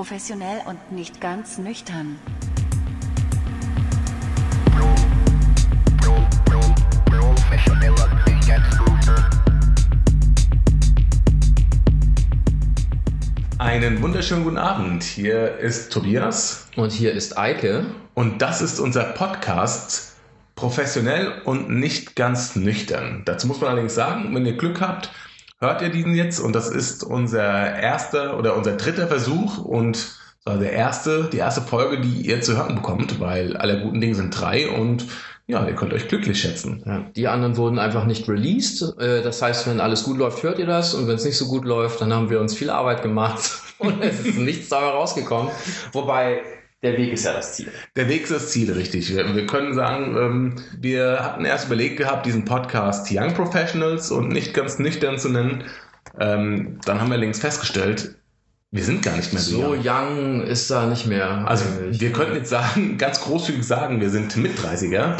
Professionell und nicht ganz nüchtern. Einen wunderschönen guten Abend. Hier ist Tobias. Und hier ist Eike. Und das ist unser Podcast Professionell und nicht ganz nüchtern. Dazu muss man allerdings sagen, wenn ihr Glück habt, hört ihr diesen jetzt. Und das ist unser erster oder unser dritter Versuch und der erste, die erste Folge, die ihr zu hören bekommt, weil alle guten Dinge sind drei und ja, ihr könnt euch glücklich schätzen. Ja, die anderen wurden einfach nicht released. Äh, das heißt, wenn alles gut läuft, hört ihr das. Und wenn es nicht so gut läuft, dann haben wir uns viel Arbeit gemacht und es ist nichts dabei rausgekommen. Wobei der Weg ist ja das Ziel. Der Weg ist das Ziel, richtig. Wir, wir können sagen, ähm, wir hatten erst überlegt gehabt, diesen Podcast Young Professionals und nicht ganz nüchtern zu nennen. Ähm, dann haben wir längst festgestellt, wir sind gar nicht mehr so, so young. young ist da nicht mehr. Also eigentlich. wir könnten jetzt sagen, ganz großzügig sagen, wir sind mit 30er,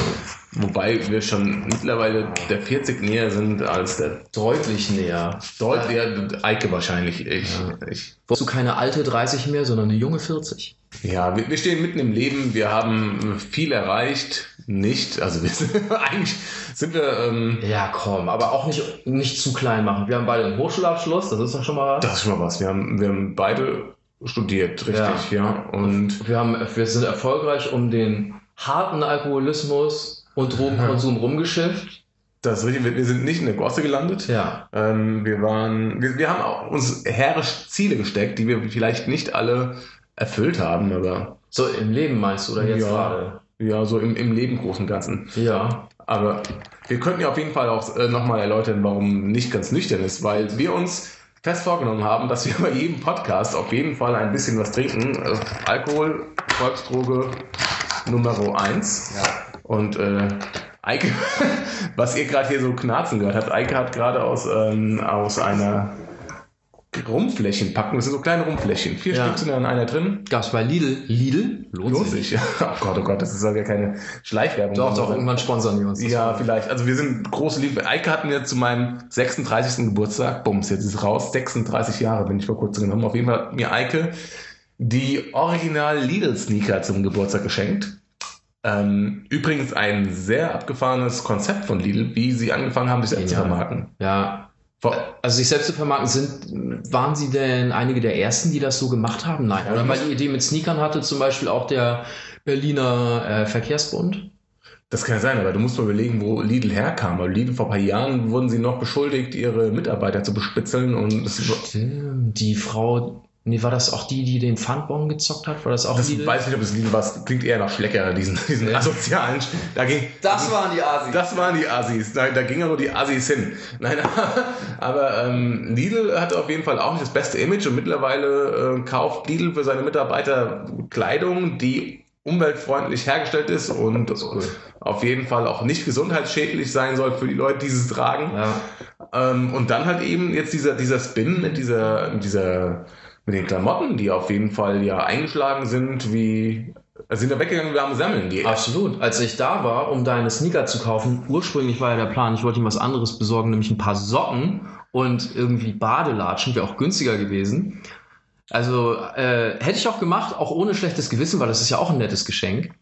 wobei wir schon mittlerweile der 40 näher sind als der deutlich näher. Deutlich, ja, Eike wahrscheinlich. Ich, ja. ich. Wolltest du keine alte 30 mehr, sondern eine junge 40? Ja, wir, wir stehen mitten im Leben, wir haben viel erreicht, nicht, also wir sind, eigentlich sind wir... Ähm, ja, komm, aber auch nicht, nicht zu klein machen. Wir haben beide einen Hochschulabschluss, das ist doch schon mal was. Das ist schon mal was. Wir haben, wir haben beide studiert, richtig, ja. ja. Und wir, haben, wir sind erfolgreich um den harten Alkoholismus und Drogenkonsum ja. rumgeschifft. Das ist richtig, wir sind nicht in der Gosse gelandet. Ja. Ähm, wir waren, wir, wir haben auch uns herrisch Ziele gesteckt, die wir vielleicht nicht alle erfüllt haben, aber. So im Leben meinst du, oder jetzt ja, gerade? Ja, so im, im Leben großen Ganzen. Ja. Aber wir könnten ja auf jeden Fall auch äh, nochmal erläutern, warum nicht ganz nüchtern ist, weil wir uns fest vorgenommen haben, dass wir bei jedem Podcast auf jeden Fall ein bisschen was trinken. Äh, Alkohol, Volksdroge Nummer 1. Ja. Und äh, Eike, was ihr gerade hier so knarzen gehört habt, Eike hat gerade aus, ähm, aus einer Rumflächen packen. Das sind so kleine Rumflächen. Vier ja. Stück sind an einer drin. Gab's bei Lidl. Lidl? Lohnt, Lohnt sich. Ja. Oh Gott, oh Gott, das ist ja keine Schleichwerbung. Doch, doch, irgendwann sponsern die uns. Ja, vielleicht. Also wir sind große Liebe. Eike hat mir zu meinem 36. Geburtstag, bums, jetzt ist es raus, 36 Jahre bin ich vor kurzem genommen. Auf jeden Fall hat mir Eike die Original Lidl Sneaker zum Geburtstag geschenkt. Ähm, übrigens ein sehr abgefahrenes Konzept von Lidl, wie sie angefangen haben, sich selbst zu vermarkten. Ja, also sich selbst zu vermarkten, sind, waren Sie denn einige der ersten, die das so gemacht haben? Nein. Oder weil die Idee mit Sneakern hatte zum Beispiel auch der Berliner äh, Verkehrsbund? Das kann ja sein, aber du musst mal überlegen, wo Lidl herkam. Weil Lidl vor ein paar Jahren wurden sie noch beschuldigt, ihre Mitarbeiter zu bespitzeln und Stimmt, die Frau, Nee, war das auch die, die den Pfandbon gezockt hat? War das auch das Lidl? weiß nicht, ob es Lidl war. Klingt eher nach Schlecker, diesen, diesen ja. asozialen. Da ging, das waren die Asis. Das waren die Asis. Da, da gingen aber die Asis hin. Nein, aber ähm, Lidl hatte auf jeden Fall auch nicht das beste Image und mittlerweile äh, kauft Lidl für seine Mitarbeiter Kleidung, die umweltfreundlich hergestellt ist und ist cool. auf jeden Fall auch nicht gesundheitsschädlich sein soll für die Leute, die es tragen. Ja. Ähm, und dann halt eben jetzt dieser, dieser Spin mit dieser, mit dieser mit den Klamotten, die auf jeden Fall ja eingeschlagen sind, wie also sind da weggegangen, wir haben Semmeln. Die Absolut. Als ich da war, um deine Sneaker zu kaufen, ursprünglich war ja der Plan, ich wollte ihm was anderes besorgen, nämlich ein paar Socken und irgendwie Badelatschen, wäre auch günstiger gewesen. Also äh, hätte ich auch gemacht, auch ohne schlechtes Gewissen, weil das ist ja auch ein nettes Geschenk.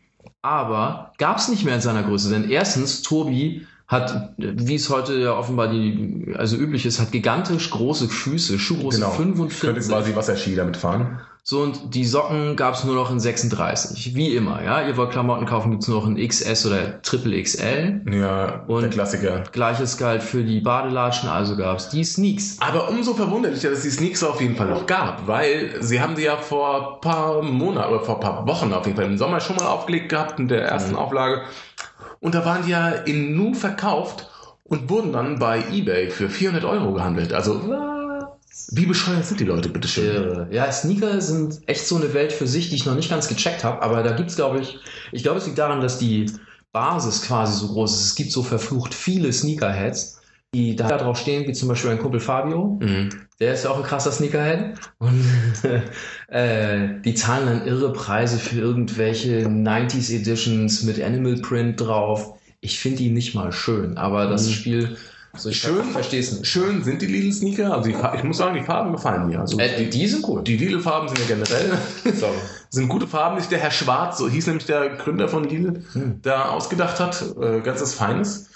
Aber gab es nicht mehr in seiner Größe, denn erstens, Tobi hat, wie es heute ja offenbar die, also üblich ist, hat gigantisch große Füße, Schuhgröße genau. 45. Könnte quasi Wasserski damit fahren. So, und die Socken gab es nur noch in 36. Wie immer, ja. Ihr wollt Klamotten kaufen, gibt's nur noch in XS oder Triple XL. Ja, und der Klassiker. Gleiches galt für die Badelatschen, also gab's die Sneaks. Aber umso verwunderlicher, dass die Sneaks auf jeden Fall noch gab, weil sie haben die ja vor paar Monaten oder vor paar Wochen auf jeden Fall im Sommer schon mal aufgelegt gehabt in der ersten mhm. Auflage. Und da waren die ja in Nu verkauft und wurden dann bei eBay für 400 Euro gehandelt. Also, wie bescheuert sind die Leute, bitteschön? Ja, Sneaker sind echt so eine Welt für sich, die ich noch nicht ganz gecheckt habe. Aber da gibt's, glaube ich, ich glaube, es liegt daran, dass die Basis quasi so groß ist. Es gibt so verflucht viele Sneakerheads die da drauf stehen, wie zum Beispiel ein Kumpel Fabio. Mhm. Der ist ja auch ein krasser Sneakerhead. Und äh, die zahlen dann irre Preise für irgendwelche 90s Editions mit Animal Print drauf. Ich finde die nicht mal schön, aber das mhm. Spiel So, ich Schön. nicht. Schön sind die Lidl-Sneaker. Also die, ich muss sagen, die Farben gefallen mir. Also Äh, die sind gut. die Lidl-Farben sind ja generell Sorry. sind gute Farben, nicht der Herr Schwarz, so hieß nämlich der Gründer von Lidl, Hm. da ausgedacht hat. Äh, ganz was Feines.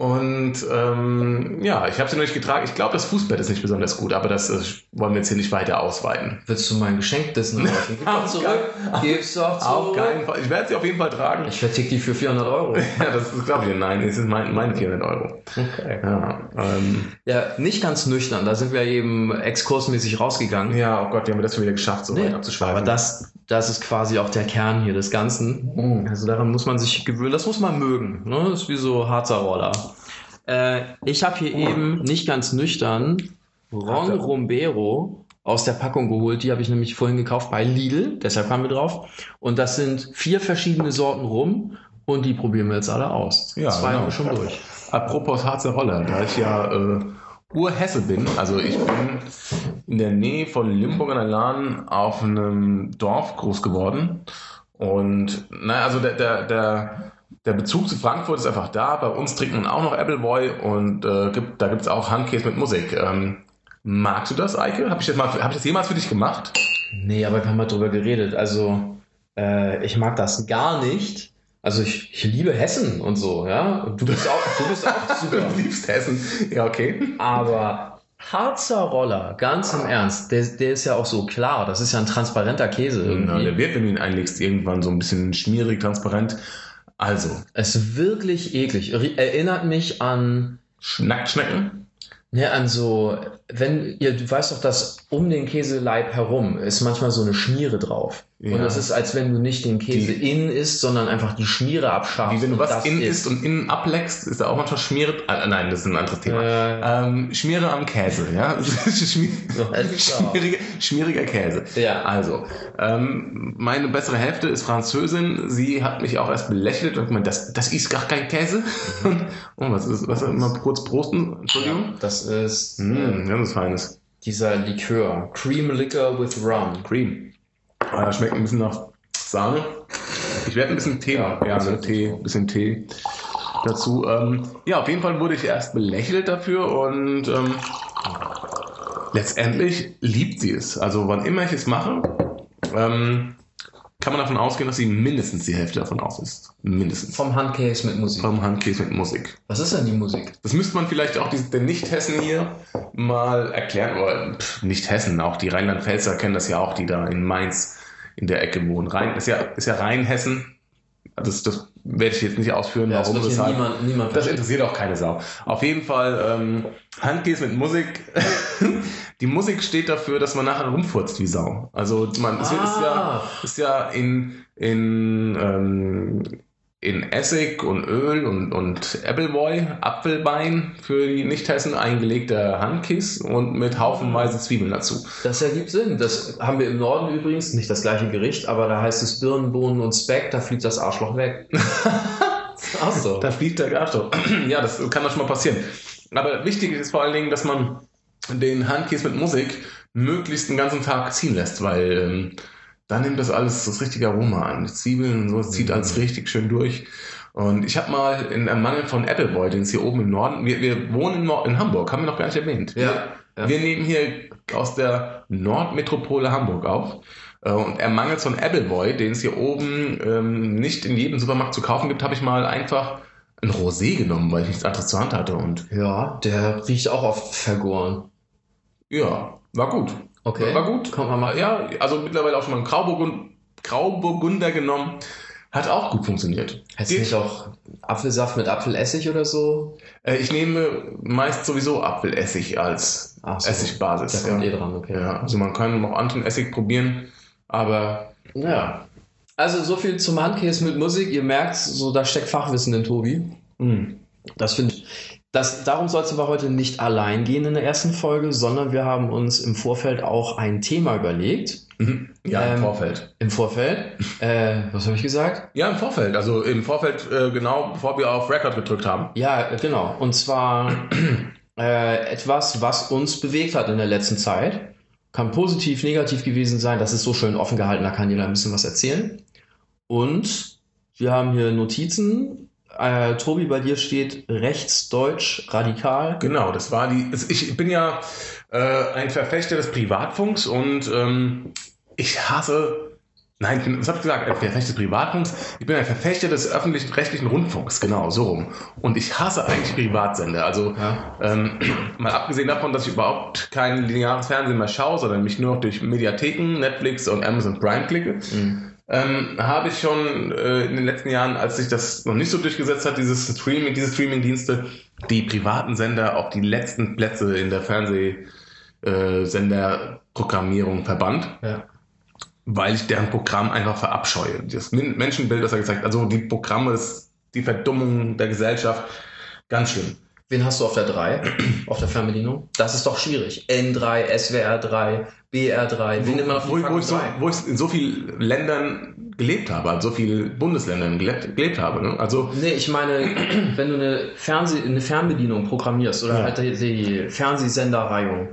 Und ähm, ja, ich habe sie noch nicht getragen. Ich glaube, das Fußbett ist nicht besonders gut, aber das äh, wollen wir jetzt hier nicht weiter ausweiten. Willst du mein Geschenk dessen erreichen? Gib doch Auf zurück. keinen- Gib's doch Auf zurück. keinen Fall. Ich werde sie auf jeden Fall tragen. Ich vertick die für 400 Euro. Ja, das ist, glaube ich, nein, es sind mein, meine 400 Euro. Okay. Ja, ähm, Ja, nicht ganz nüchtern. Da sind wir eben exkursmäßig rausgegangen. ja, oh Gott, wie haben wir das schon wieder geschafft, so weit Nee, abzuschweifen. aber das, das ist quasi auch der Kern hier des Ganzen. Also daran muss man sich gewöhnen. Das muss man mögen. Ne? Das ist wie so Harzer Roller. Äh, ich habe hier eben nicht ganz nüchtern Ron. Rombero aus der Packung geholt. Die habe ich nämlich vorhin gekauft bei Lidl. Deshalb kamen wir drauf. Und das sind vier verschiedene Sorten rum. Und die probieren wir jetzt alle aus. Ja, Zwei haben genau. wir schon durch. Apropos Harzer Roller, da ich ja äh, Urhesse bin, also ich bin in der Nähe von Limburg an der Lahn auf einem Dorf groß geworden. Und naja, also der, der, der, der Bezug zu Frankfurt ist einfach da. Bei uns trinkt man auch noch Appleboy und äh, gibt, da gibt es auch Handkäse mit Musik. Ähm, magst du das, Eike? Habe ich, das hab ich das jemals für dich gemacht? Nee, aber wir haben mal drüber geredet. Also, äh, ich mag das gar nicht. Also, ich, ich liebe Hessen und so, ja. Und du bist auch, du bist auch super. Du liebst Hessen. Ja, okay. Aber Harzer Roller, ganz im Ernst, der, der ist ja auch so klar. Das ist ja ein transparenter Käse Ja, der irgendwie. wird, wenn du ihn einlegst, irgendwann so ein bisschen schmierig, transparent. Also, Es ist wirklich eklig. Eri- Erinnert mich an, Schnackschnecken. ne, an so, wenn, ihr, du weißt doch, dass um den Käseleib herum ist manchmal so eine Schmiere drauf. Ja. Und das ist, als wenn du nicht den Käse Die- innen isst, sondern einfach die Schmiere abschaffst. Wie wenn du und was das innen isst. und innen ableckst, ist da auch manchmal Schmiere. Ah, nein, das ist ein anderes Thema. Äh, Ähm, Schmiere am Käse, ja. Schmier, schmieriger, schmieriger Käse. Ja. Also, ähm, meine bessere Hälfte ist Französin. Sie hat mich auch erst belächelt und gemeint, das, das ist gar kein Käse. Und, oh, was ist, was mal kurz prosten? Entschuldigung. Das ist äh, Mm, ganz feines. Dieser Likör. Cream Liquor with Rum. Cream. Ah, schmeckt ein bisschen nach Sahne. Ich werde ein bisschen Tee, Ja, ja, ist Tee, bisschen Tee dazu. Ähm, ja, auf jeden Fall wurde ich erst belächelt dafür und ähm, letztendlich liebt sie es. Also wann immer ich es mache, ähm, kann man davon ausgehen, dass sie mindestens die Hälfte davon aus ist. Mindestens. Vom Handcase mit Musik. Vom Handkäse mit Musik. Was ist denn die Musik? Das müsste man vielleicht auch die, den Nicht-Hessen hier mal erklären. Oder pff, nicht Hessen, auch die Rheinland-Pfälzer kennen das ja auch, die da in Mainz in der Ecke wohnen. Rhein, ist ja, ist ja Rheinhessen. Das, das werde ich jetzt nicht ausführen, Ja, warum das hier niemand, niemand Das interessiert auch keine Sau. Auf jeden Fall, ähm, Handkäse mit Musik. die Musik steht dafür, dass man nachher rumfurzt wie Sau. Also man es ist ja, Ah. ist ja in, in, ähm, in Essig und Öl und, und Appleboy, Apfelbein für die Nicht-Hessen eingelegter Handkiss und mit haufenweise Zwiebeln dazu. Das ergibt Sinn. Das haben wir im Norden übrigens, nicht das gleiche Gericht, aber da heißt es Birnen, Bohnen und Speck, da fliegt das Arschloch weg. Ach so. Da fliegt der Garstoff. ja, das kann doch schon mal passieren. Aber wichtig ist vor allen Dingen, dass man den Handkäse mit Musik möglichst den ganzen Tag ziehen lässt, weil ähm, dann nimmt das alles das richtige Aroma an. Die Zwiebeln und so, es zieht Mhm. alles richtig schön durch. Und ich habe mal in einem Mangel von Appleboy, den es hier oben im Norden, wir, wir wohnen in, Nord in Hamburg, haben wir noch gar nicht erwähnt. Ja, ja. Wir nehmen hier aus der Nordmetropole Hamburg auf. Äh, Und er mangelt von Appleboy, den es hier oben ähm, nicht in jedem Supermarkt zu kaufen gibt, habe ich mal einfach ein Rosé genommen, weil ich nichts anderes zur Hand hatte. Und Ja, der riecht auch oft vergoren. ja, war gut. Okay. War gut. Kommt man mal. Ja, also mittlerweile auch schon mal einen Grauburgund, Grauburgunder genommen. Hat auch gut funktioniert. Hättest du nicht auch Apfelsaft mit Apfelessig oder so? Äh, ich nehme meist sowieso Apfelessig als so. Essigbasis. Der kommt ja. eh dran, okay. ja, also man kann noch anderen Essig probieren, aber Ja. Also so viel zum Handkäse mit Musik. Ihr merkt, so da steckt Fachwissen in Tobi. mh. Das finde ich. Das, darum soll es aber heute nicht allein gehen in der ersten Folge, sondern wir haben uns im Vorfeld auch ein Thema überlegt. Mhm. Ja, im Ähm, Vorfeld. Im Vorfeld. äh, was habe ich gesagt? Ja, im Vorfeld. Also im Vorfeld, äh, genau bevor wir auf Record gedrückt haben. Ja, äh, genau. Und zwar äh, etwas, was uns bewegt hat in der letzten Zeit. Kann positiv, negativ gewesen sein. Das ist so schön offen gehalten, da kann jeder ein bisschen was erzählen. Und wir haben hier Notizen äh, Tobi, bei dir steht rechtsdeutsch radikal. Genau, das war die. Ich bin ja äh, ein Verfechter des Privatfunks und ähm, ich hasse. Nein, was habe ich gesagt? Ein Verfechter des Privatfunks. Ich bin ein Verfechter des öffentlichen rechtlichen Rundfunks, genau, so rum. Und ich hasse eigentlich Privatsender. Also Ja. ähm, mal abgesehen davon, dass ich überhaupt kein lineares Fernsehen mehr schaue, sondern mich nur noch durch Mediatheken, Netflix und Amazon Prime klicke, Mhm. Ähm, habe ich schon äh, in den letzten Jahren, als sich das noch nicht so durchgesetzt hat, dieses Streaming, diese Streaming-Dienste, die privaten Sender auf die letzten Plätze in der Fernsehsenderprogrammierung verbannt, Ja. weil ich deren Programm einfach verabscheue. Das Menschenbild, das er gesagt also die Programme, ist die Verdummung der Gesellschaft, ganz schlimm. Wen hast du auf der 3? auf der Fernbedienung? Das ist doch schwierig. N3, SWR 3, BR 3. Wen man auf die wo, wo, ich so, 3? wo ich in so vielen Ländern gelebt habe, also so vielen Bundesländern gelebt, gelebt habe. Ne? Also Nee, ich meine, wenn du eine, Fernseh eine Fernbedienung programmierst oder Ja. halt die, Fernsehsenderreihung,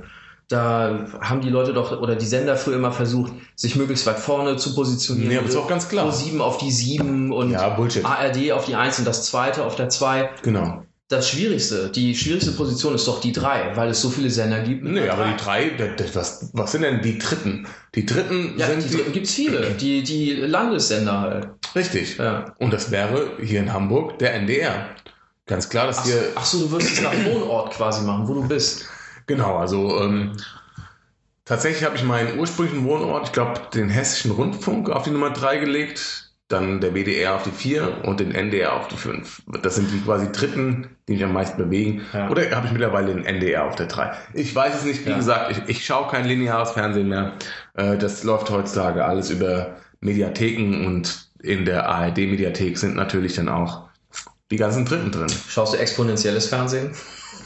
da haben die Leute doch oder die Sender früher immer versucht, sich möglichst weit vorne zu positionieren. Nee, aber ist auch ganz klar. Pro 7 auf die 7 und Ja. ARD auf die 1 und das zweite auf der 2. genau. Das Schwierigste, die schwierigste Position ist doch die 3, weil es so viele Sender gibt. Nee, aber drei. die drei, was, was sind denn die dritten? Die dritten Ja, sind die dritten gibt's viele. Die, die Landessender halt. richtig. Ja. Und das wäre hier in Hamburg der NDR. Ganz klar, dass Ach, hier, ach so, du wirst es nach Wohnort quasi machen, wo du bist. genau, also ähm, tatsächlich habe ich meinen ursprünglichen Wohnort, ich glaube, den Hessischen Rundfunk auf die Nummer drei gelegt, dann der WDR auf die vier und den NDR auf die fünf. Das sind die quasi dritten, die mich am meisten bewegen. Ja. Oder habe ich mittlerweile den NDR auf der drei? Ich weiß es nicht, wie Ja. gesagt, ich, ich schaue kein lineares Fernsehen mehr. Äh, das läuft heutzutage alles über Mediatheken und in der ARD-Mediathek sind natürlich dann auch die ganzen Dritten drin. Schaust du exponentielles Fernsehen?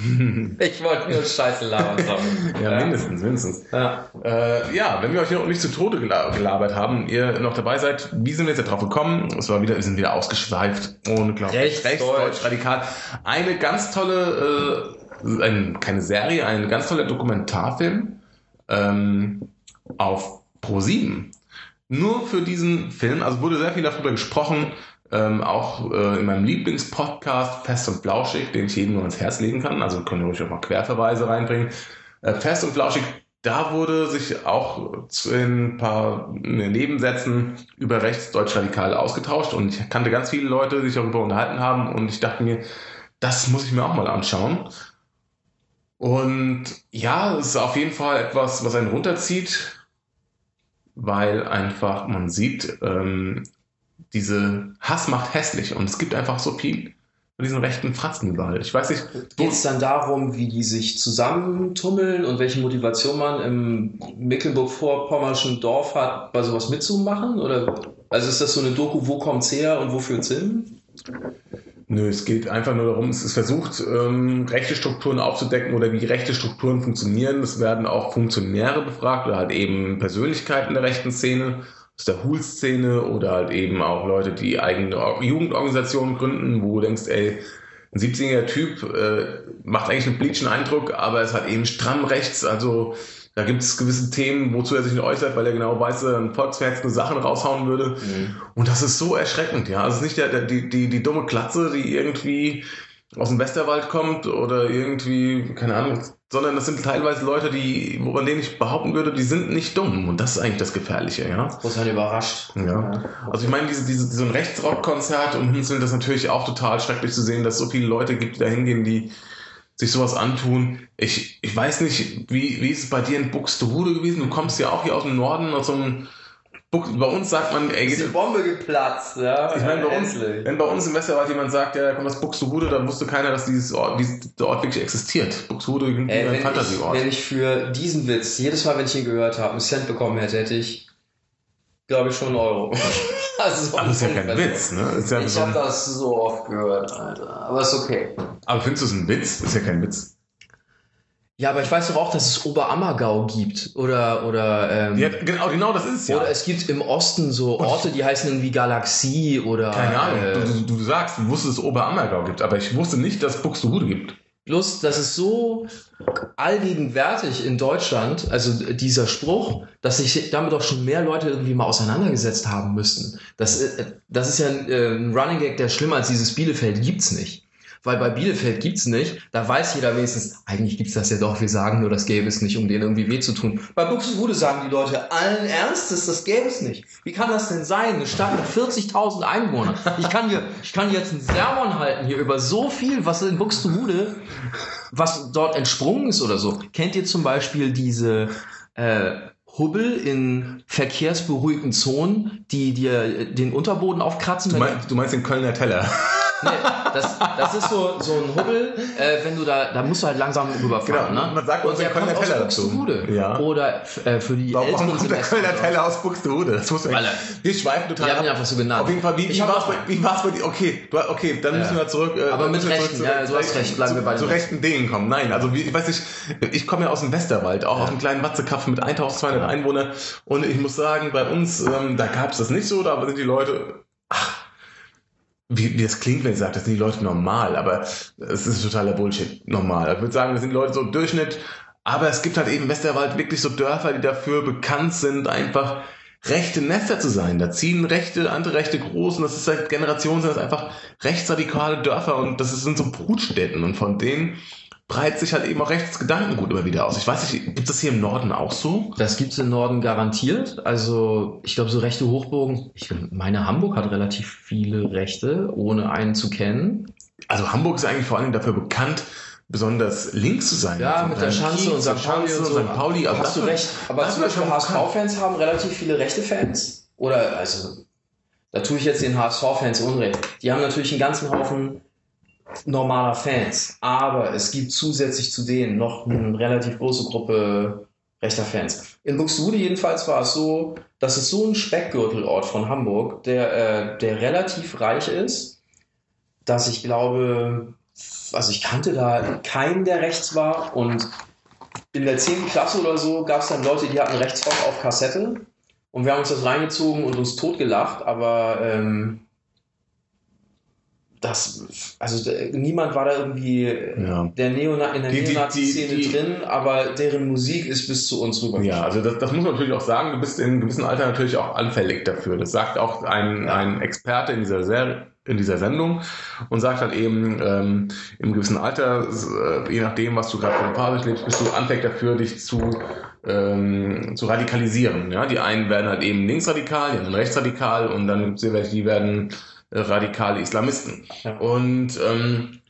Ich wollte nur Scheiße labern. sorry. Ja, mindestens, mindestens. Ja. Äh, ja, wenn wir euch noch nicht zu Tode gela- gelabert haben, ihr noch dabei seid, wie sind wir jetzt da drauf gekommen? Es war wieder, wir sind wieder ausgeschweift. Unglaublich. Rechtsdeutsch. radikal. Eine ganz tolle, äh, ein, keine Serie, ein ganz toller Dokumentarfilm ähm, auf Pro7. Nur für diesen Film, also wurde sehr viel darüber gesprochen, ähm, auch äh, in meinem Lieblingspodcast Fest und Flauschig, den ich jedem nur ans Herz legen kann. Also können wir ruhig auch mal Querverweise reinbringen. Äh, Fest und Flauschig, da wurde sich auch in ein paar Nebensätzen über rechtsdeutsch-radikal ausgetauscht und ich kannte ganz viele Leute, die sich darüber unterhalten haben und ich dachte mir, das muss ich mir auch mal anschauen. Und ja, es ist auf jeden Fall etwas, was einen runterzieht, weil einfach man sieht, ähm, diese Hass macht hässlich und es gibt einfach so viel von diesen rechten Fratzen überall. Ich weiß nicht, wo, Geht es dann darum, wie die sich zusammentummeln und welche Motivation man im Mecklenburg-Vorpommerschen Dorf hat, bei sowas mitzumachen? Oder also ist das so eine Doku, wo kommt's her und wofür hin? Nö, es geht einfach nur darum, es ist versucht, ähm, rechte Strukturen aufzudecken oder wie rechte Strukturen funktionieren. Es werden auch Funktionäre befragt oder halt eben Persönlichkeiten der rechten Szene, aus der Hul-Szene oder halt eben auch Leute, die eigene Or- Jugendorganisationen gründen, wo du denkst, ey, ein 17-jähriger Typ äh, macht eigentlich einen bleachenden Eindruck, aber es hat eben stramm rechts, also da gibt es gewisse Themen, wozu er sich nicht äußert, weil er genau weiß, dass er dann volksverhetzende Sachen raushauen würde. Und das ist so erschreckend, ja. Also es ist nicht der, der, die, die, die dumme Klatze, die irgendwie aus dem Westerwald kommt oder irgendwie, keine Ahnung, sondern das sind teilweise Leute, die, woran denen ich behaupten würde, die sind nicht dumm. Und das ist eigentlich das Gefährliche, ja. Wo es einen überrascht. Ja. Also ich meine, diese, diese, so ein Rechtsrockkonzert und Hünzeln, das ist natürlich auch total schrecklich zu sehen, dass es so viele Leute gibt, die da hingehen, die sich sowas antun. Ich, ich weiß nicht, wie, wie ist es bei dir in Buxtehude gewesen? Du kommst ja auch hier aus dem Norden, aus so einem Bux, bei uns sagt man, ey, Ist die Bombe geplatzt, ja. ich meine, bei uns, wenn bei uns im Westerwald jemand sagt, ja, da kommt aus Buxtehude, dann wusste keiner, dass dieses Ort, dieses, der Ort wirklich existiert. Buxtehude ist Ey, ein wenn, ich, Fantasieort. wenn ich für diesen Witz, jedes Mal, wenn ich ihn gehört habe, einen Cent bekommen hätte, hätte ich, glaube ich, schon einen Euro. also, Aber das ist ja kein Witz, ne? Ja Ich so habe das so oft gehört, Alter. Aber ist okay. aber findest du es ein Witz? Ist ja kein Witz. Ja, aber ich weiß doch auch, dass es Oberammergau gibt. Oder, oder, ähm, Ja, genau, genau das ist es ja. oder es gibt im Osten so Orte, die heißen irgendwie Galaxie oder. Keine Ahnung. Äh, Du, du, sagst, du wusstest, dass es Oberammergau gibt, aber ich wusste nicht, dass es Buxtehude gibt. Bloß, das ist so allgegenwärtig in Deutschland, also dieser Spruch, dass sich damit auch schon mehr Leute irgendwie mal auseinandergesetzt haben müssten. Das, äh, das ist ja ein, äh, ein Running Gag, der schlimmer als dieses Bielefeld gibt's nicht. Weil bei Bielefeld gibt's nicht, da weiß jeder wenigstens, eigentlich gibt's das ja doch, wir sagen nur, das gäbe es nicht, um denen irgendwie weh zu tun. Bei Buxtehude sagen die Leute allen Ernstes, das gäbe es nicht. Wie kann das denn sein? Eine Stadt mit 40.000 Einwohnern. Ich kann hier, ich kann jetzt einen Sermon halten hier über so viel, was in Buxtehude, was dort entsprungen ist oder so. Kennt ihr zum Beispiel diese, äh, Hubbel in verkehrsberuhigten Zonen, die dir den Unterboden aufkratzen? Du meinst, du meinst den Kölner Teller. Nee, das, das ist so, so ein Hubbel, äh, wenn du da, da musst du halt langsam rüberfahren. Genau, ne? man sagt uns der Kölner kommt aus Teller dazu. Buxtehude. Ja. Oder äh, für die Warum älteren kommt der Kölner. Teller aus Buxtehude? Das muss man Alle. Wir schweifen total Die haben ab. ihn einfach so genannt. Auf jeden Fall, wie, wie war es bei, wie war's bei dir? Okay, du, okay, dann müssen wir zurück. äh, Aber mit wir Rechten, zurück ja, du hast recht, bleiben zu, wir bei zu rechten Dingen kommen. Nein, also wie, ich weiß nicht, ich komme ja aus dem Westerwald, auch aus einem kleinen Watzekapf mit 1200 Einwohnern und ich muss sagen, bei uns, ähm, da gab es das nicht so, da sind die Leute, ach, wie, wie das klingt, wenn ich sage, das sind die Leute normal, aber es ist totaler Bullshit, normal. Ich würde sagen, das sind Leute so im Durchschnitt, aber es gibt halt eben Westerwald wirklich so Dörfer, die dafür bekannt sind, einfach rechte Nester zu sein. Da ziehen rechte, andere Rechte groß und das ist seit Generationen sind das einfach rechtsradikale Dörfer und das sind so Brutstätten und von denen breitet sich halt eben auch rechts Gedankengut immer wieder aus. Ich weiß nicht, gibt es das hier im Norden auch so? Das gibt's im Norden garantiert. Also ich glaube, so rechte Hochburgen, ich meine, Hamburg hat relativ viele Rechte, ohne einen zu kennen. Also Hamburg ist eigentlich vor allem dafür bekannt, besonders links zu sein. Ja, mit der Kiez, Schanze und der St. Pauli und so. St. Pauli. Also Hast du recht. Aber zum Beispiel. HSV-Fans haben relativ viele rechte Fans. Oder, also, da tue ich jetzt den HSV-Fans Unrecht. Die haben natürlich einen ganzen Haufen normaler Fans. Aber es gibt zusätzlich zu denen noch eine relativ große Gruppe rechter Fans. In Buxtehude jedenfalls war es so, dass es so ein Speckgürtelort von Hamburg, der, äh, der relativ reich ist, dass ich glaube, also ich kannte da keinen, der rechts war und in der 10. Klasse oder so gab es dann Leute, die hatten Rechtsrock auf Kassette und wir haben uns das reingezogen und uns totgelacht, aber ähm, das, also äh, niemand war da irgendwie Ja. der Neona in der Neonazi-Szene drin, aber deren Musik ist bis zu uns rüber. Ja, also das, das muss man natürlich auch sagen. Du bist in einem gewissen Alter natürlich auch anfällig dafür. Das sagt auch ein, Ja. ein Experte in dieser, Serie, in dieser Sendung und sagt halt eben, ähm, im gewissen Alter, äh, je nachdem, was du gerade für eine Phase durchlebst, bist du anfällig dafür, dich zu, ähm, zu radikalisieren. Ja? Die einen werden halt eben linksradikal, die anderen rechtsradikal und dann gibt es welche, die werden äh, radikale Islamisten. Ja. Und ähm,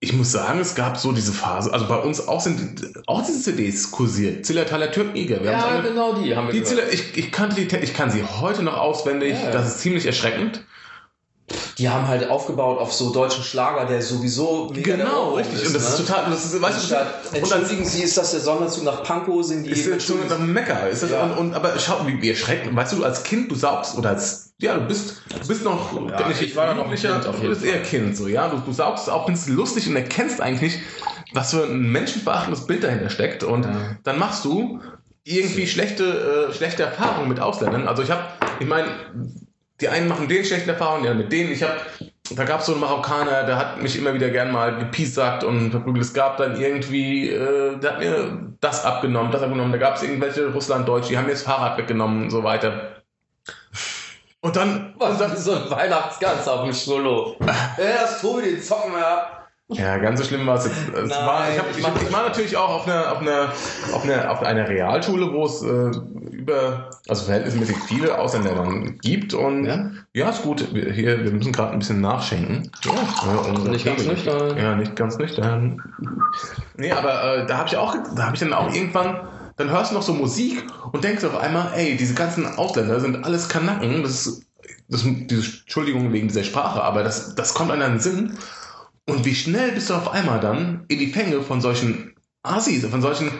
ich muss sagen, es gab so diese Phase, also bei uns auch sind auch diese CDs kursiert. Zillertaler Türkniger. Ja, haben genau die haben wir die. Ziller, ich, ich kannte die, ich kann sie heute noch auswendig. Ja. Das ist ziemlich erschreckend. Die haben halt aufgebaut auf so deutschen Schlager, der sowieso mega der Genau, richtig. Und das ist ne? total, das ist, weißt du, Statt, und dann entschuldigen Sie, ist das der Sonderzug nach Pankow? Sind die ist schon Entschuldigen ein Mecker. Ist das, Ja. und, und, aber schau, wie, wie erschreckend. Weißt du, als Kind, du saugst, oder als, ja, du bist, du bist noch, Ja, ich war da noch ein Jugendlicher, Kind du bist eher Kind, so, ja. Du, du saugst auch, findest es lustig und erkennst eigentlich nicht, was für ein menschenverachtendes Bild dahinter steckt. Und Ja. dann machst du irgendwie schlechte, äh, schlechte Erfahrungen mit Ausländern. Also ich habe, ich meine, die einen machen den schlechten Erfahrungen, ja, mit denen. Ich habe, da gab es so einen Marokkaner, der hat mich immer wieder gern mal gepiesackt und verprügelt. Es gab dann irgendwie, äh, der hat mir das abgenommen, das abgenommen. Da gab es irgendwelche Russlanddeutsche, die haben mir das Fahrrad weggenommen und so weiter. Und dann, Was und dann so ein Weihnachtsgans auf dem Schnullo? Ey, das Tobi den Zocken ab. Ja, ganz so schlimm war es jetzt. Es Nein, war, ich, hab, ich mach- ich war natürlich auch auf einer, auf einer, auf einer, auf einer Realschule, wo es äh, über, also verhältnismäßig viele Ausländer gibt. Und ja, Ja? ist gut. Wir, hier, wir müssen gerade ein bisschen nachschenken. Ja. Ja, Nicht ganz nüchtern. Ja, nicht ganz nüchtern. Nee, aber äh, da habe ich auch, da habe ich dann auch irgendwann, dann hörst du noch so Musik und denkst auf einmal, ey, diese ganzen Ausländer sind alles Kanaken. Das ist, das, diese Entschuldigung wegen dieser Sprache, aber das, das kommt an deinen Sinn. Und wie schnell bist du auf einmal dann in die Fänge von solchen Assis, von solchen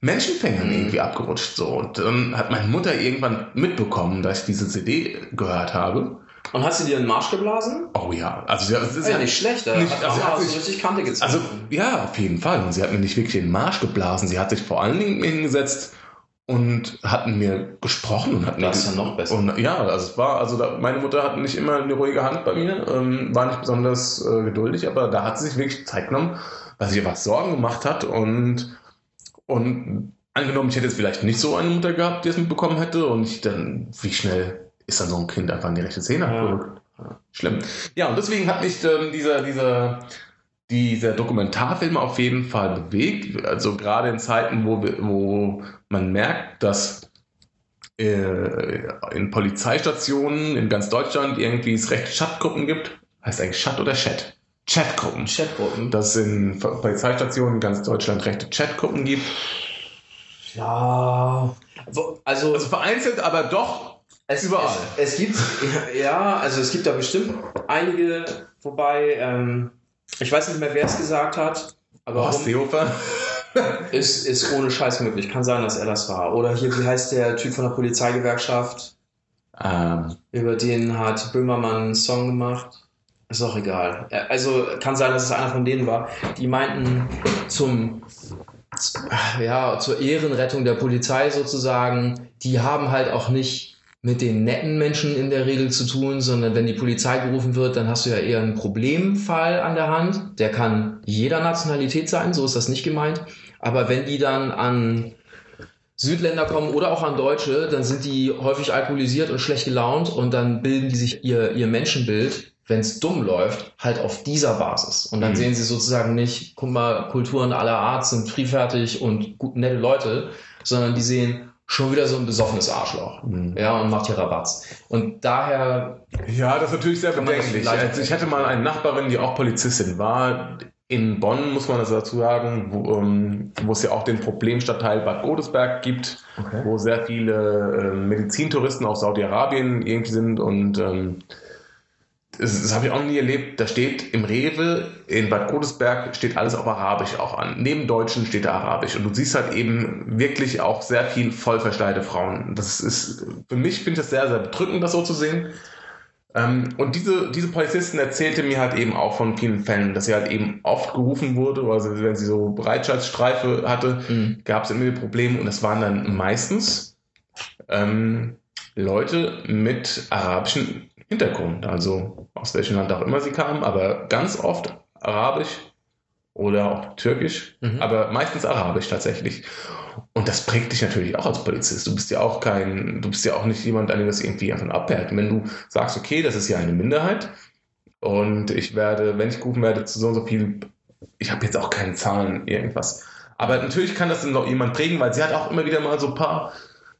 Menschenfängern Mhm. irgendwie abgerutscht. So. Und dann hat meine Mutter irgendwann mitbekommen, dass ich diese CD gehört habe. Und hast du dir einen Marsch geblasen? Oh ja, also das ist Ist ja nicht schlecht, Nicht- hat also hat so sich- richtig Kante gezogen. Also ja, auf jeden Fall. Und sie hat mir nicht wirklich den Marsch geblasen. Sie hat sich vor allen Dingen hingesetzt und hatten mir gesprochen und hatten Das ist ja noch besser. Und ja, also es war, also da, meine Mutter hatte nicht immer eine ruhige Hand bei mir, ähm, war nicht besonders äh, geduldig, aber da hat sie sich wirklich Zeit genommen, weil sie was Sorgen gemacht hat und, und angenommen, ich hätte jetzt vielleicht nicht so eine Mutter gehabt, die es mitbekommen hätte und ich dann, wie schnell ist dann so ein Kind einfach in die rechte Szene Ja. abgerückt. Ja, Schlimm. Ja, und deswegen hat mich ähm, dieser, dieser, dieser Dokumentarfilm auf jeden Fall bewegt. Also gerade in Zeiten, wo, wir, wo man merkt, dass äh, in Polizeistationen in ganz Deutschland irgendwie es recht Chatgruppen gibt. Heißt eigentlich Chat oder Chat? Chatgruppen. Chatgruppen. Dass es in Polizeistationen in ganz Deutschland rechte Chatgruppen gibt. Ja. Wo- Also, Also vereinzelt, aber doch es, überall. Es, es gibt, ja, also es gibt da bestimmt einige, wobei, ähm, ich weiß nicht mehr, wer es gesagt hat, aber warum, Seehofer. ist, ist ohne Scheiß möglich. Kann sein, dass er das war. Oder hier, wie heißt der Typ von der Polizeigewerkschaft? ähm, Über den hat Böhmermann einen Song gemacht. Ist auch egal. Also kann sein, dass es einer von denen war. Die meinten zum ja, zur Ehrenrettung der Polizei sozusagen, die haben halt auch nicht mit den netten Menschen in der Regel zu tun, sondern wenn die Polizei gerufen wird, dann hast du ja eher einen Problemfall an der Hand. Der kann jeder Nationalität sein, so ist das nicht gemeint. Aber wenn die dann an Südländer kommen oder auch an Deutsche, dann sind die häufig alkoholisiert und schlecht gelaunt und dann bilden die sich ihr, ihr Menschenbild, wenn es dumm läuft, halt auf dieser Basis. Und dann Mhm. sehen sie sozusagen nicht, guck mal, Kulturen aller Art sind friedfertig und gut, nette Leute, sondern die sehen schon wieder so ein besoffenes Arschloch. Mhm. Ja, und macht hier Rabatz. Und daher, Ja, das ist natürlich sehr bedenklich. Also ich hatte mal eine Nachbarin, die auch Polizistin war. In Bonn, muss man das dazu sagen, wo, ähm, wo es ja auch den Problemstadtteil Bad Godesberg gibt, Okay. wo sehr viele ähm, Medizintouristen aus Saudi-Arabien irgendwie sind und ähm, das, das habe ich auch nie erlebt. Da steht im Rewe in Bad Godesberg steht alles auf Arabisch auch an. Neben Deutschen steht da Arabisch. Und du siehst halt eben wirklich auch sehr viel vollverschleierte Frauen. Das ist, für mich finde ich das sehr, sehr bedrückend, das so zu sehen. Ähm, und diese, diese Polizistin erzählte mir halt eben auch von vielen Fällen, dass sie halt eben oft gerufen wurde, also wenn sie so Bereitschaftsstreife hatte, Mhm. gab es immer Probleme und das waren dann meistens ähm, Leute mit arabischem Hintergrund, also aus welchem Land auch immer sie kamen, aber ganz oft arabisch oder auch türkisch, Mhm. aber meistens arabisch tatsächlich. Und das prägt dich natürlich auch als Polizist. Du bist ja auch kein, du bist ja auch nicht jemand, an dem das irgendwie einfach abhält. Und wenn du sagst, okay, das ist ja eine Minderheit und ich werde, wenn ich gerufen werde, zu so und so viel, ich habe jetzt auch keine Zahlen, irgendwas. Aber natürlich kann das dann noch jemand prägen, weil sie hat auch immer wieder mal so ein paar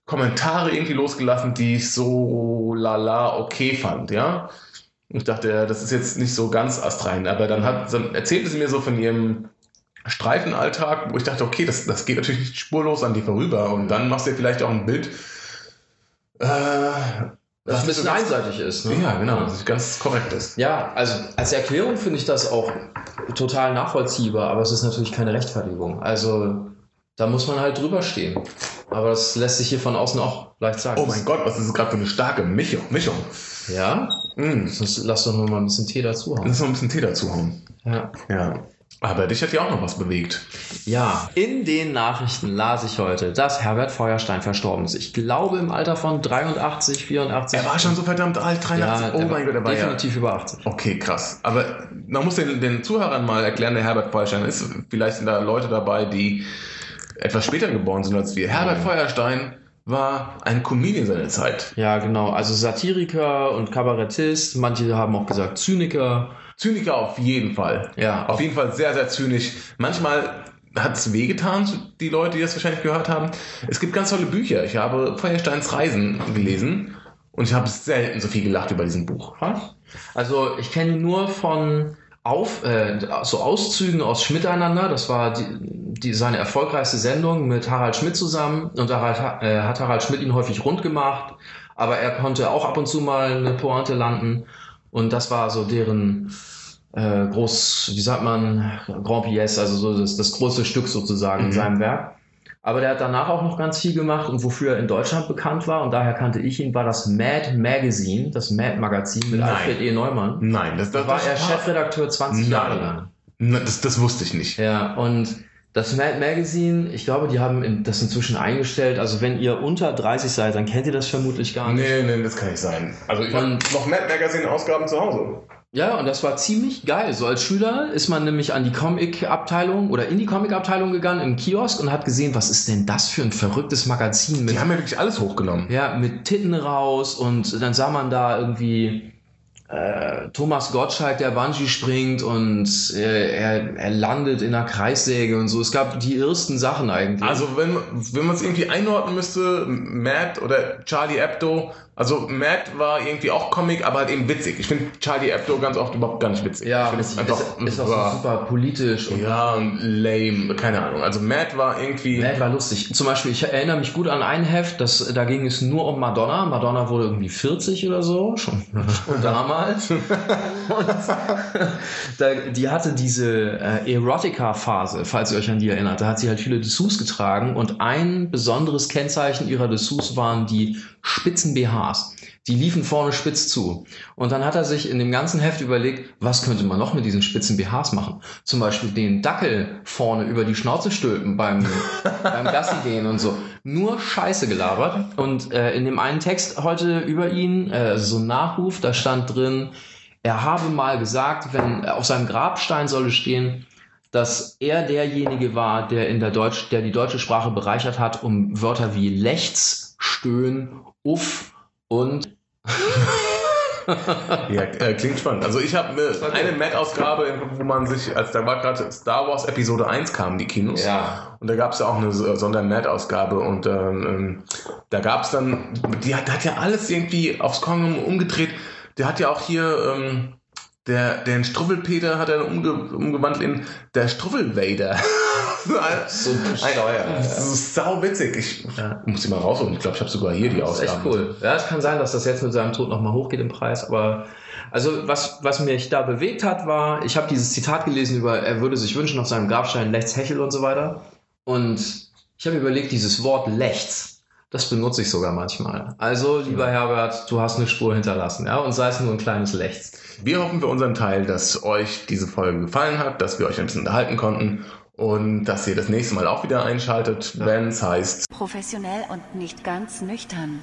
Kommentare irgendwie losgelassen, die ich so lala okay fand, ja. Ich dachte, ja, das ist jetzt nicht so ganz astrein, aber dann hat, dann erzählte sie mir so von ihrem Streifenalltag, wo ich dachte, okay, das, das geht natürlich nicht spurlos an dir vorüber und dann machst du dir vielleicht auch ein Bild, äh, Was ein bisschen so einseitig ist. Ne? Ja, genau, das ist ganz korrekt ist. Ja, also als Erklärung finde ich das auch total nachvollziehbar, aber es ist natürlich keine Rechtfertigung. Also da muss man halt drüber stehen. Aber das lässt sich hier von außen auch leicht sagen. Oh mein Gott, was ist das gerade für eine starke Mischung? Mischung. Ja? Mm. Sonst lass doch nur mal ein bisschen Tee dazu haben. Lass noch ein bisschen Tee dazu hauen. Ja. Ja. Aber dich hat ja auch noch was bewegt. ja, in den Nachrichten las ich heute, dass Herbert Feuerstein verstorben ist. Ich glaube im Alter von 83, 84. Er war schon so verdammt alt, 83. ja, oh mein Gott, er war ja. definitiv über 80. Okay, krass. Aber man muss den, den Zuhörern mal erklären, der Herbert Feuerstein ist. Vielleicht sind da Leute dabei, die etwas später geboren sind als wir. Herbert Feuerstein war ein Comedian seiner Zeit. Ja, genau. Also Satiriker und Kabarettist. Manche haben auch gesagt Zyniker. Zyniker auf jeden Fall. Ja, Auf jeden Fall sehr, sehr zynisch. Manchmal hat es wehgetan, die Leute, die das wahrscheinlich gehört haben. Es gibt ganz tolle Bücher. Ich habe Feuersteins Reisen gelesen und ich habe selten so viel gelacht über diesen Buch. Krass. Also ich kenne ihn nur von auf, äh, so Auszügen aus Schmiteinander. Das war die, die, seine erfolgreichste Sendung mit Harald Schmidt zusammen. Und da hat, äh, hat Harald Schmidt ihn häufig rund gemacht. Aber er konnte auch ab und zu mal eine Pointe landen. Und das war so deren äh, groß, wie sagt man, Grand Pièce, also so das, das große Stück sozusagen in Mhm. seinem Werk. Aber der hat danach auch noch ganz viel gemacht und wofür er in Deutschland bekannt war, und daher kannte ich ihn, war das Mad Magazine, das Mad Magazin mit Nein. Alfred E. Neumann. Nein, das, Da das war er das Chefredakteur 20 Nein. Jahre lang. Na, Das, das wusste ich nicht. Ja, und Das Mad Magazine, ich glaube, die haben das inzwischen eingestellt. Also wenn ihr unter 30 seid, dann kennt ihr das vermutlich gar nicht. Nee, nee, das kann nicht sein. Also ich habe noch Mad Magazine-Ausgaben zu Hause. Ja, und das war ziemlich geil. So als Schüler ist man nämlich an die Comic-Abteilung oder in die Comic-Abteilung gegangen im Kiosk und hat gesehen, was ist denn das für ein verrücktes Magazin mit Die haben ja wirklich alles hochgenommen. Ja, mit Titten raus und dann sah man da irgendwie äh, Thomas Gottschalk, der Bungee springt und äh, er, er landet in einer Kreissäge und so. Es gab die ersten Sachen eigentlich. Also wenn, wenn man es irgendwie einordnen müsste, Matt oder Charlie Hebdo, also Matt war irgendwie auch Comic, aber halt eben witzig. Ich finde Charlie Hebdo ganz oft überhaupt gar nicht witzig. ja, ich finde ist, es einfach ist, ist auch war- so super politisch und ja, und lame, keine Ahnung. Also Matt war irgendwie. Matt war lustig. Zum Beispiel, ich erinnere mich gut an ein Heft, das, da ging es nur um Madonna. Madonna wurde irgendwie 40 oder so, schon damals. Und da, die hatte diese äh, Erotica-Phase, falls ihr euch an die erinnert. Da hat sie halt viele Dessous getragen und ein besonderes Kennzeichen ihrer Dessous waren die spitzen BHs. Die liefen vorne spitz zu. Und dann hat er sich in dem ganzen Heft überlegt, was könnte man noch mit diesen spitzen BHs machen? Zum Beispiel den Dackel vorne über die Schnauze stülpen beim, beim Gassi gehen und so. Nur Scheiße gelabert. Und äh, in dem einen Text heute über ihn, äh, so ein Nachruf, da stand drin, er habe mal gesagt, wenn auf seinem Grabstein solle stehen, dass er derjenige war, der in der Deutsch, der die deutsche Sprache bereichert hat, um Wörter wie Lechts, Stöhn, Uff und Ja, äh, klingt spannend. Also ich habe eine, gut. eine Matt-Ausgabe, wo man sich, als da war gerade Star Wars Episode 1 kamen die Kinos. Ja. Und da gab es ja auch eine Sonder-Matt-Ausgabe und ähm, ähm, da gab es dann, die hat, hat ja alles irgendwie aufs Kongom umgedreht. Der hat ja auch hier, ähm, der, den Struffelpeter hat er umge, umgewandelt in der Struffelvader. So Das ist sau witzig. Ich Ja. muss sie mal rausholen. Ich glaube, ich habe sogar hier die Das ist Ausgabe. echt cool. Ja, es kann sein, dass das jetzt mit seinem Tod nochmal hochgeht im Preis, aber also was, was mich da bewegt hat, war, ich habe dieses Zitat gelesen über, er würde sich wünschen auf seinem Grabstein Lechts Hechel und so weiter. Und ich habe überlegt, dieses Wort Lechts, das benutze ich sogar manchmal. Also, lieber Herbert, du hast eine Spur hinterlassen, ja, und sei es nur ein kleines Lechts. Wir hoffen für unseren Teil, dass euch diese Folge gefallen hat, dass wir euch ein bisschen unterhalten konnten und dass ihr das nächste Mal auch wieder einschaltet, wenn es heißt Professionell und nicht ganz nüchtern.